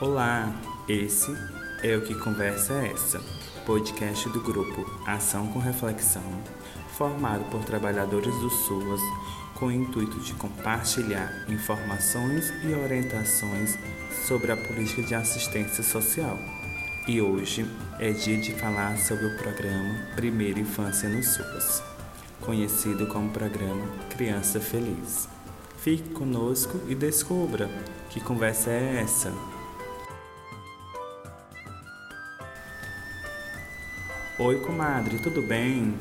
Olá, esse é o Que Conversa é Essa, podcast do grupo Ação com Reflexão, formado por trabalhadores do SUAS com o intuito de compartilhar informações e orientações sobre a política de assistência social. E hoje é dia de falar sobre o programa Primeira Infância no SUAS, conhecido como programa Criança Feliz. Fique conosco e descubra que conversa é essa. Oi, comadre, tudo bem?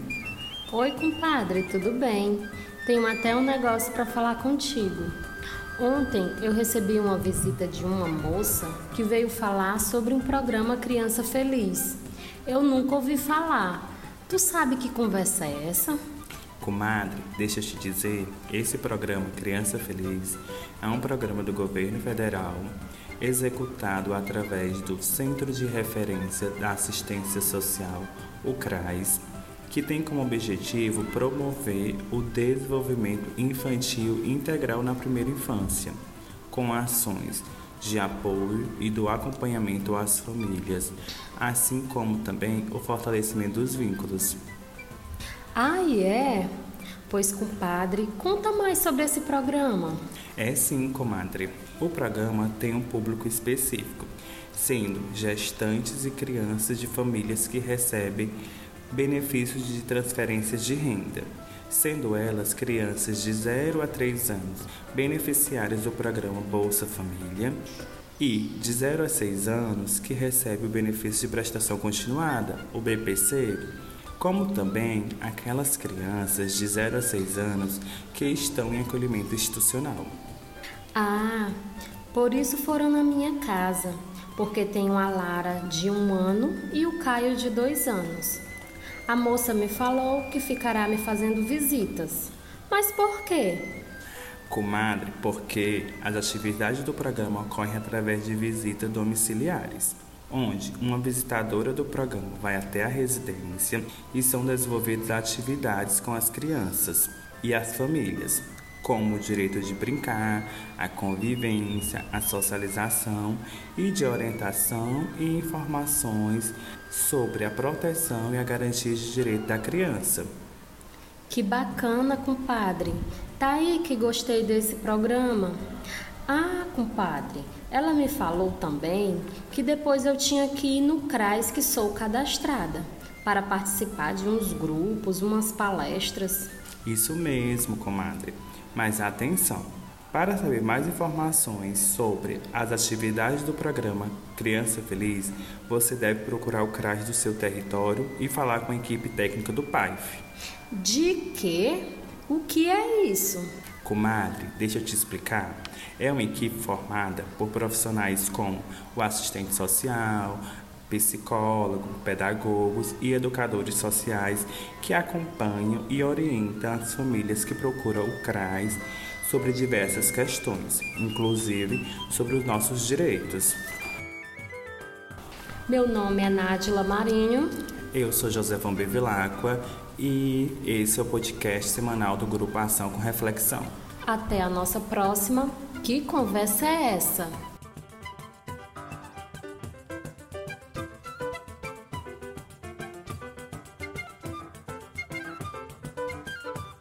Oi, compadre, tudo bem? Tenho até um negócio para falar contigo. Ontem eu recebi uma visita de uma moça que veio falar sobre um programa Criança Feliz. Eu nunca ouvi falar. Tu sabe que conversa é essa? Comadre, deixa eu te dizer, esse programa Criança Feliz é um programa do governo federal executado através do Centro de Referência da Assistência Social, o CRAS, que tem como objetivo promover o desenvolvimento infantil integral na primeira infância, com ações de apoio e do acompanhamento às famílias, assim como também o fortalecimento dos vínculos. Ah, é? Pois, compadre, conta mais sobre esse programa. É sim, comadre. O programa tem um público específico, sendo gestantes e crianças de famílias que recebem benefícios de transferências de renda, sendo elas crianças de 0 a 3 anos beneficiárias do programa Bolsa Família e de 0 a 6 anos que recebe o benefício de prestação continuada, o BPC, como também aquelas crianças de 0 a 6 anos que estão em acolhimento institucional. Ah, por isso foram na minha casa, porque tenho a Lara de um ano e o Caio de dois anos. A moça me falou que ficará me fazendo visitas. Mas por quê? Comadre, porque as atividades do programa ocorrem através de visitas domiciliares onde uma visitadora do programa vai até a residência e são desenvolvidas atividades com as crianças e as famílias, como o direito de brincar, a convivência, a socialização e de orientação e informações sobre a proteção e a garantia de direito da criança. Que bacana, compadre. Tá aí que gostei desse programa. Ah, compadre, ela me falou também que depois eu tinha que ir no CRAS que sou cadastrada para participar de uns grupos, umas palestras. Isso mesmo, comadre. Mas atenção! Para saber mais informações sobre as atividades do programa Criança Feliz, você deve procurar o CRAS do seu território e falar com a equipe técnica do PAIF. De quê? O que é isso? Comadre, deixa eu te explicar. É uma equipe formada por profissionais como o assistente social, psicólogo, pedagogos e educadores sociais que acompanham e orientam as famílias que procuram o CRAS sobre diversas questões, inclusive sobre os nossos direitos. Meu nome é Nádila Marinho. Eu sou Josefão Bevilacqua e esse é o podcast semanal do Grupo Ação com Reflexão. Até a nossa próxima. Que conversa é essa?